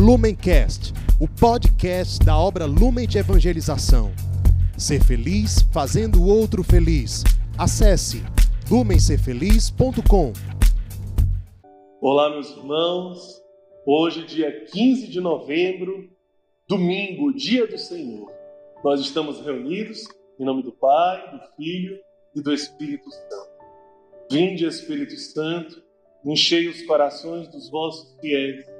Lumencast, o podcast da obra Lumen de Evangelização. Ser feliz fazendo o outro feliz. Acesse lumencerfeliz.com. Olá, meus irmãos. Hoje, dia 15 de novembro, domingo, dia do Senhor. Nós estamos reunidos em nome do Pai, do Filho e do Espírito Santo. Vinde, Espírito Santo, enchei os corações dos vossos fiéis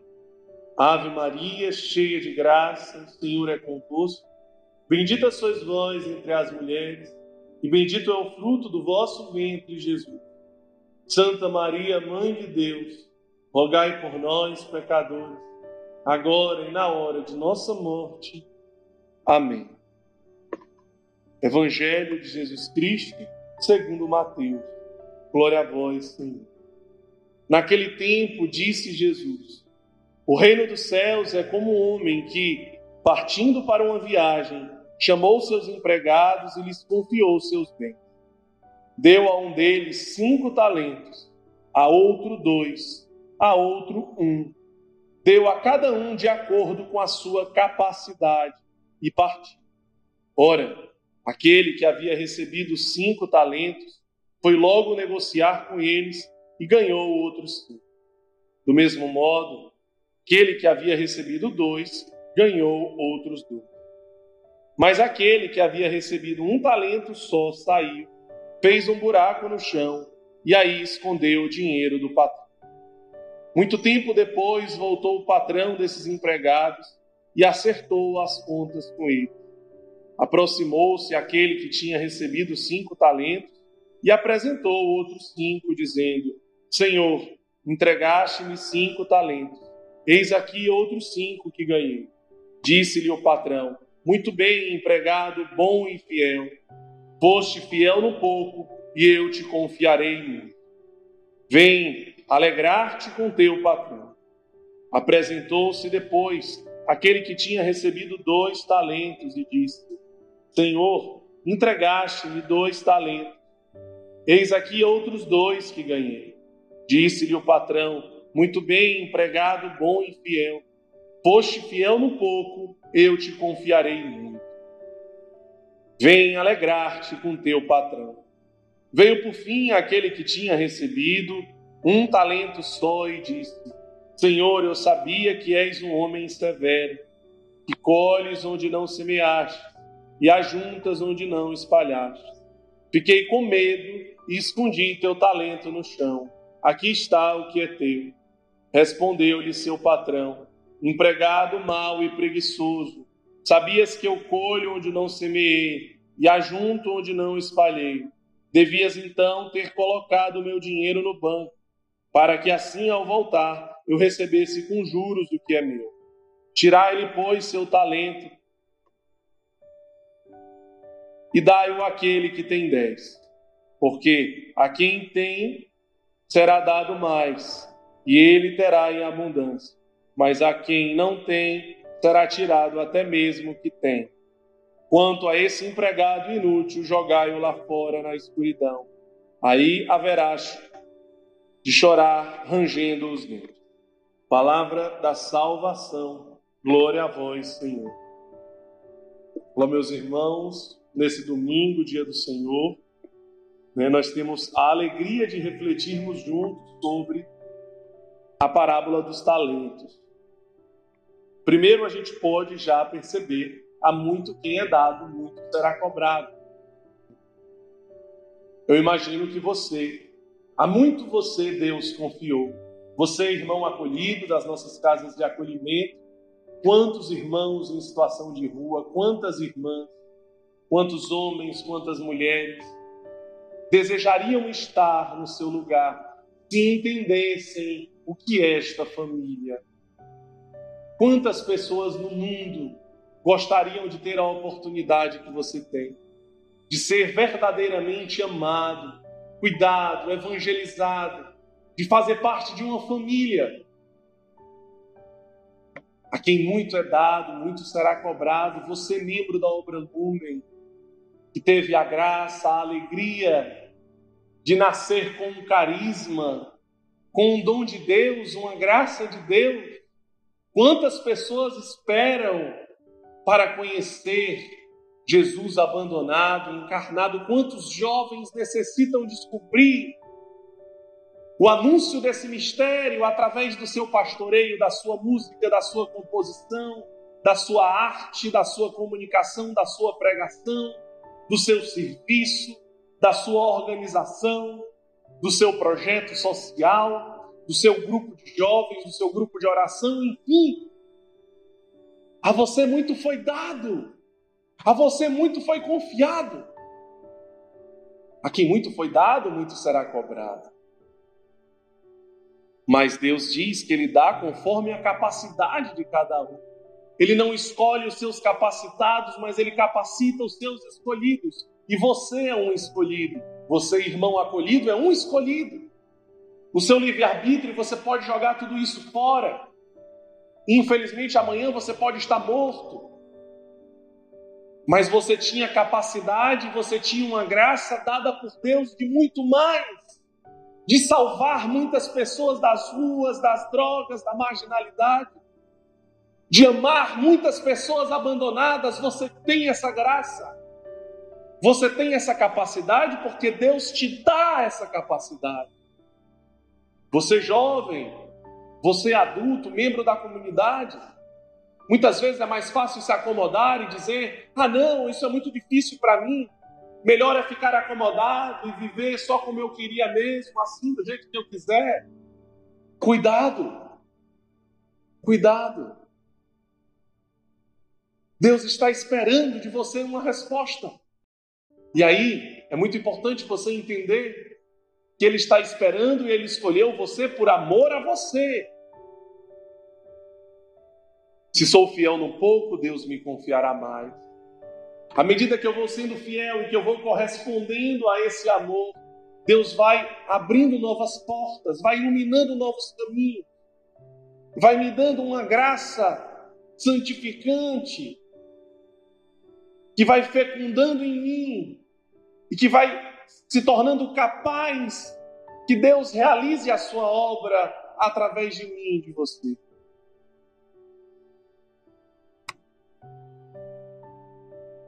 Ave Maria, cheia de graça, o Senhor é convosco. Bendita sois vós entre as mulheres, e bendito é o fruto do vosso ventre, Jesus. Santa Maria, Mãe de Deus, rogai por nós, pecadores, agora e na hora de nossa morte. Amém. Evangelho de Jesus Cristo, segundo Mateus. Glória a vós, Senhor. Naquele tempo, disse Jesus: o reino dos céus é como um homem que, partindo para uma viagem, chamou seus empregados e lhes confiou seus bens. Deu a um deles cinco talentos, a outro dois, a outro um. Deu a cada um de acordo com a sua capacidade e partiu. Ora, aquele que havia recebido cinco talentos foi logo negociar com eles e ganhou outros cinco. Do mesmo modo, Aquele que havia recebido dois ganhou outros dois. Mas aquele que havia recebido um talento só saiu, fez um buraco no chão e aí escondeu o dinheiro do patrão. Muito tempo depois voltou o patrão desses empregados e acertou as contas com ele. Aproximou-se aquele que tinha recebido cinco talentos e apresentou outros cinco, dizendo: Senhor, entregaste-me cinco talentos Eis aqui outros cinco que ganhei. Disse-lhe o patrão: Muito bem, empregado, bom e fiel. Foste fiel no pouco, e eu te confiarei muito. Vem alegrar-te com teu patrão. Apresentou-se depois aquele que tinha recebido dois talentos e disse: Senhor, entregaste-me dois talentos. Eis aqui outros dois que ganhei. Disse-lhe o patrão: muito bem, empregado bom e fiel. Foste fiel no pouco, eu te confiarei muito. Vem alegrar-te com teu patrão. Veio por fim aquele que tinha recebido um talento só e disse: Senhor, eu sabia que és um homem severo, que colhes onde não semeaste e ajuntas onde não espalhaste. Fiquei com medo e escondi teu talento no chão. Aqui está o que é teu. Respondeu-lhe seu patrão: Empregado mau e preguiçoso, sabias que eu colho onde não semeei e ajunto onde não espalhei. Devias então ter colocado meu dinheiro no banco, para que assim ao voltar eu recebesse com juros o que é meu. Tirai-lhe, pois, seu talento e dai-o àquele que tem dez. Porque a quem tem será dado mais e ele terá em abundância. Mas a quem não tem, será tirado até mesmo que tem. Quanto a esse empregado inútil, jogai-o lá fora na escuridão. Aí haverá de chorar, rangendo os dentes. Palavra da salvação. Glória a vós, Senhor. Olá, meus irmãos, nesse domingo, dia do Senhor, né, nós temos a alegria de refletirmos juntos sobre a parábola dos talentos. Primeiro, a gente pode já perceber: há muito quem é dado, muito será cobrado. Eu imagino que você, há muito você, Deus confiou. Você, irmão acolhido das nossas casas de acolhimento, quantos irmãos em situação de rua, quantas irmãs, quantos homens, quantas mulheres desejariam estar no seu lugar se entendessem o que é esta família. Quantas pessoas no mundo gostariam de ter a oportunidade que você tem? De ser verdadeiramente amado, cuidado, evangelizado, de fazer parte de uma família. A quem muito é dado, muito será cobrado. Você, membro da obra Lumen, que teve a graça, a alegria de nascer com um carisma, com um dom de Deus, uma graça de Deus. Quantas pessoas esperam para conhecer Jesus abandonado, encarnado? Quantos jovens necessitam descobrir o anúncio desse mistério através do seu pastoreio, da sua música, da sua composição, da sua arte, da sua comunicação, da sua pregação, do seu serviço, da sua organização, do seu projeto social, do seu grupo de jovens, do seu grupo de oração, enfim. A você muito foi dado, a você muito foi confiado. A quem muito foi dado, muito será cobrado. Mas Deus diz que Ele dá conforme a capacidade de cada um. Ele não escolhe os seus capacitados, mas Ele capacita os seus escolhidos. E você é um escolhido. Você, irmão acolhido, é um escolhido. O seu livre-arbítrio, você pode jogar tudo isso fora. Infelizmente, amanhã você pode estar morto. Mas você tinha capacidade, você tinha uma graça dada por Deus de muito mais de salvar muitas pessoas das ruas, das drogas, da marginalidade, de amar muitas pessoas abandonadas, você tem essa graça. Você tem essa capacidade porque Deus te dá essa capacidade. Você jovem, você adulto, membro da comunidade, muitas vezes é mais fácil se acomodar e dizer: "Ah, não, isso é muito difícil para mim". Melhor é ficar acomodado e viver só como eu queria mesmo, assim, do jeito que eu quiser. Cuidado. Cuidado. Deus está esperando de você uma resposta. E aí, é muito importante você entender que Ele está esperando e Ele escolheu você por amor a você. Se sou fiel no pouco, Deus me confiará mais. À medida que eu vou sendo fiel e que eu vou correspondendo a esse amor, Deus vai abrindo novas portas, vai iluminando novos caminhos, vai me dando uma graça santificante, que vai fecundando em mim e que vai se tornando capaz que Deus realize a sua obra através de mim e de você.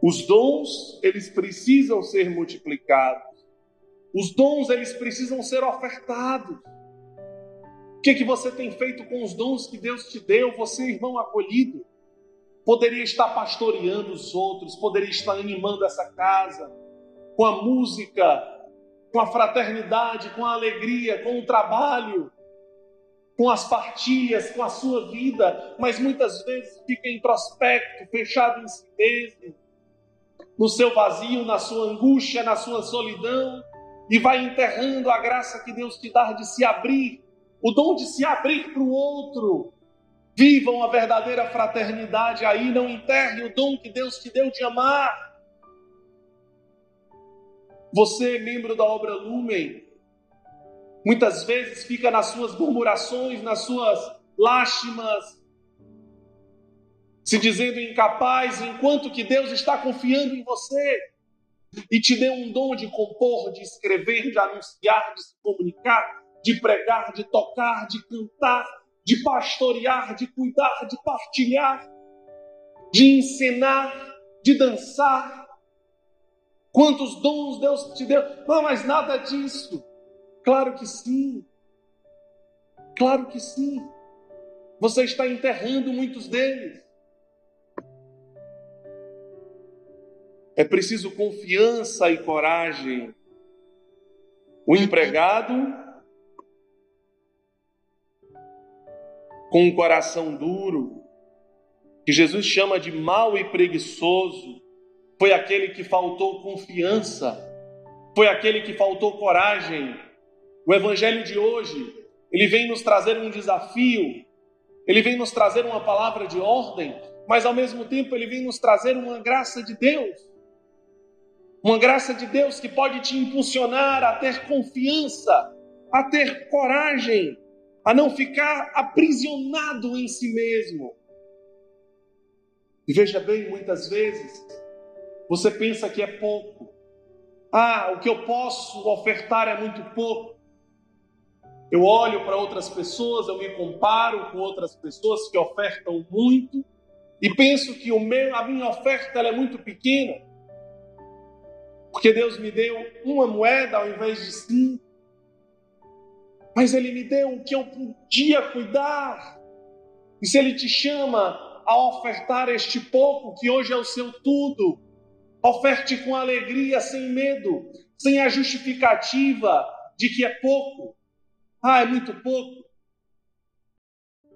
Os dons, eles precisam ser multiplicados. Os dons, eles precisam ser ofertados. O que, que você tem feito com os dons que Deus te deu? Você, irmão acolhido, poderia estar pastoreando os outros, poderia estar animando essa casa com a música, com a fraternidade, com a alegria, com o trabalho, com as partilhas, com a sua vida, mas muitas vezes fica introspecto, fechado em si mesmo, no seu vazio, na sua angústia, na sua solidão, e vai enterrando a graça que Deus te dá de se abrir, o dom de se abrir para o outro. Vivam a verdadeira fraternidade aí, não enterre o dom que Deus te deu de amar. Você, membro da obra Lumen, muitas vezes fica nas suas murmurações, nas suas lástimas, se dizendo incapaz, enquanto que Deus está confiando em você e te deu um dom de compor, de escrever, de anunciar, de se comunicar, de pregar, de tocar, de cantar, de pastorear, de cuidar, de partilhar, de ensinar, de dançar. Quantos dons Deus te deu? Não, mas nada disso. Claro que sim. Claro que sim. Você está enterrando muitos deles. É preciso confiança e coragem. O empregado, com um coração duro, que Jesus chama de mau e preguiçoso, foi aquele que faltou confiança, foi aquele que faltou coragem. O evangelho de hoje, ele vem nos trazer um desafio ele vem nos trazer uma palavra de ordem, mas ao mesmo tempo ele vem nos trazer uma graça de Deus. Uma graça de Deus que pode te impulsionar a ter confiança, a ter coragem, a não ficar aprisionado em si mesmo. E veja bem, muitas vezes você pensa que é pouco. Ah, o que eu posso ofertar é muito pouco. Eu olho para outras pessoas, eu me comparo com outras pessoas que ofertam muito e penso que o meu, a minha oferta é muito pequena. Porque Deus me deu uma moeda ao invés de cinco. Mas Ele me deu o que eu podia cuidar. E se Ele te chama a ofertar este pouco, que hoje é o seu tudo, oferte com alegria, sem medo, sem a justificativa de que é pouco. Ah, é muito pouco.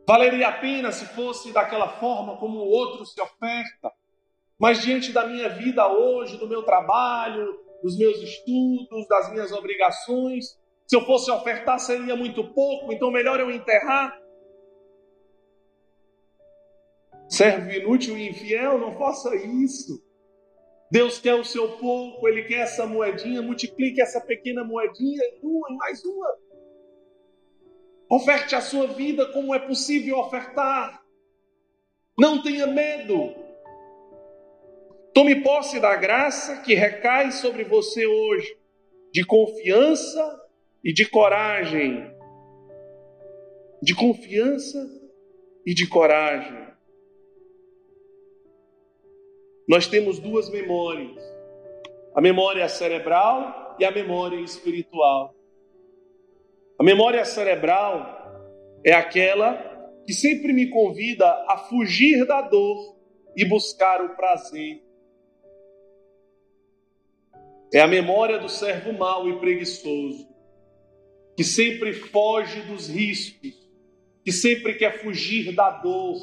Valeria a pena se fosse daquela forma como o outro se oferta. Mas diante da minha vida hoje, do meu trabalho, dos meus estudos, das minhas obrigações, se eu fosse ofertar seria muito pouco, então melhor eu enterrar. Servo inútil e infiel, não faça isso. Deus quer o seu pouco, Ele quer essa moedinha, multiplique essa pequena moedinha em uma, em mais uma. Oferte a sua vida como é possível ofertar. Não tenha medo. Tome posse da graça que recai sobre você hoje, de confiança e de coragem. De confiança e de coragem. Nós temos duas memórias: a memória cerebral e a memória espiritual. A memória cerebral é aquela que sempre me convida a fugir da dor e buscar o prazer. É a memória do servo mau e preguiçoso, que sempre foge dos riscos, que sempre quer fugir da dor,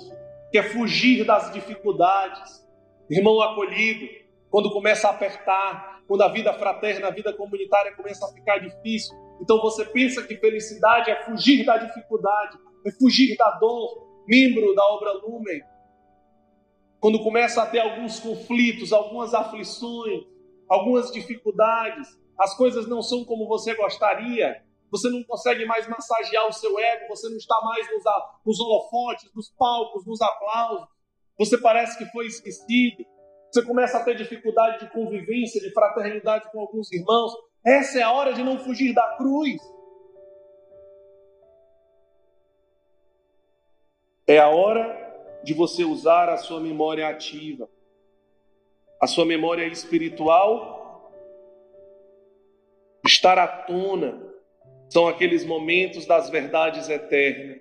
quer fugir das dificuldades. Irmão acolhido, quando começa a apertar, quando a vida fraterna, a vida comunitária começa a ficar difícil, então você pensa que felicidade é fugir da dificuldade, é fugir da dor. Membro da obra Lumen, quando começa a ter alguns conflitos, algumas aflições, algumas dificuldades, as coisas não são como você gostaria, você não consegue mais massagear o seu ego, você não está mais nos, nos holofotes, nos palcos, nos aplausos, você parece que foi esquecido, você começa a ter dificuldade de convivência, de fraternidade com alguns irmãos, essa é a hora de não fugir da cruz. É a hora de você usar a sua memória ativa, a sua memória espiritual, estar à tona. São aqueles momentos das verdades eternas,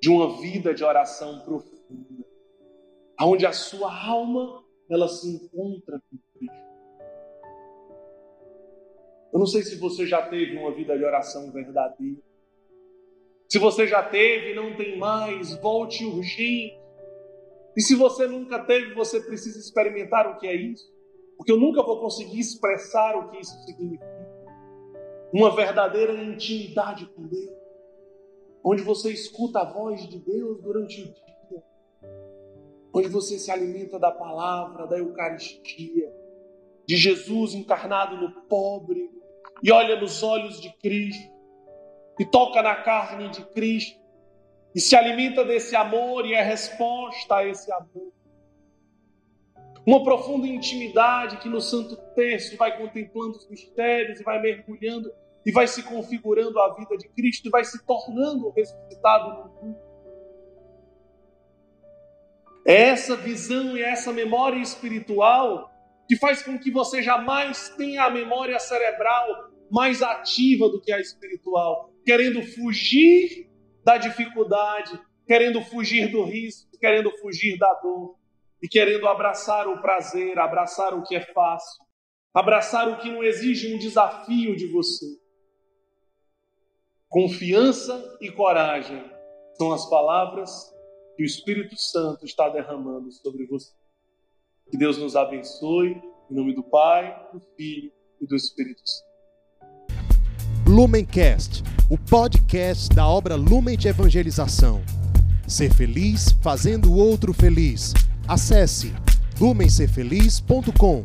de uma vida de oração profunda, onde a sua alma ela se encontra com Eu não sei se você já teve uma vida de oração verdadeira. Se você já teve e não tem mais, volte urgente. E se você nunca teve, você precisa experimentar o que é isso. Porque eu nunca vou conseguir expressar o que isso significa. Uma verdadeira intimidade com Deus. Onde você escuta a voz de Deus durante o dia. Onde você se alimenta da palavra, da Eucaristia, de Jesus encarnado no pobre, e olha nos olhos de Cristo, e toca na carne de Cristo, e se alimenta desse amor e é resposta a esse amor. Uma profunda intimidade que no Santo Terço vai contemplando os mistérios e vai mergulhando e vai se configurando a vida de Cristo e vai se tornando ressuscitado no mundo. É essa visão e essa memória espiritual que faz com que você jamais tenha a memória cerebral mais ativa do que a espiritual, querendo fugir da dificuldade, querendo fugir do risco, querendo fugir da dor e querendo abraçar o prazer, abraçar o que é fácil, abraçar o que não exige um desafio de você. Confiança e coragem são as palavras que o Espírito Santo está derramando sobre você. Que Deus nos abençoe, em nome do Pai, do Filho e do Espírito Santo. Lumencast, o podcast da obra Lumen de Evangelização. Ser feliz fazendo o outro feliz. Acesse lumencerfeliz.com.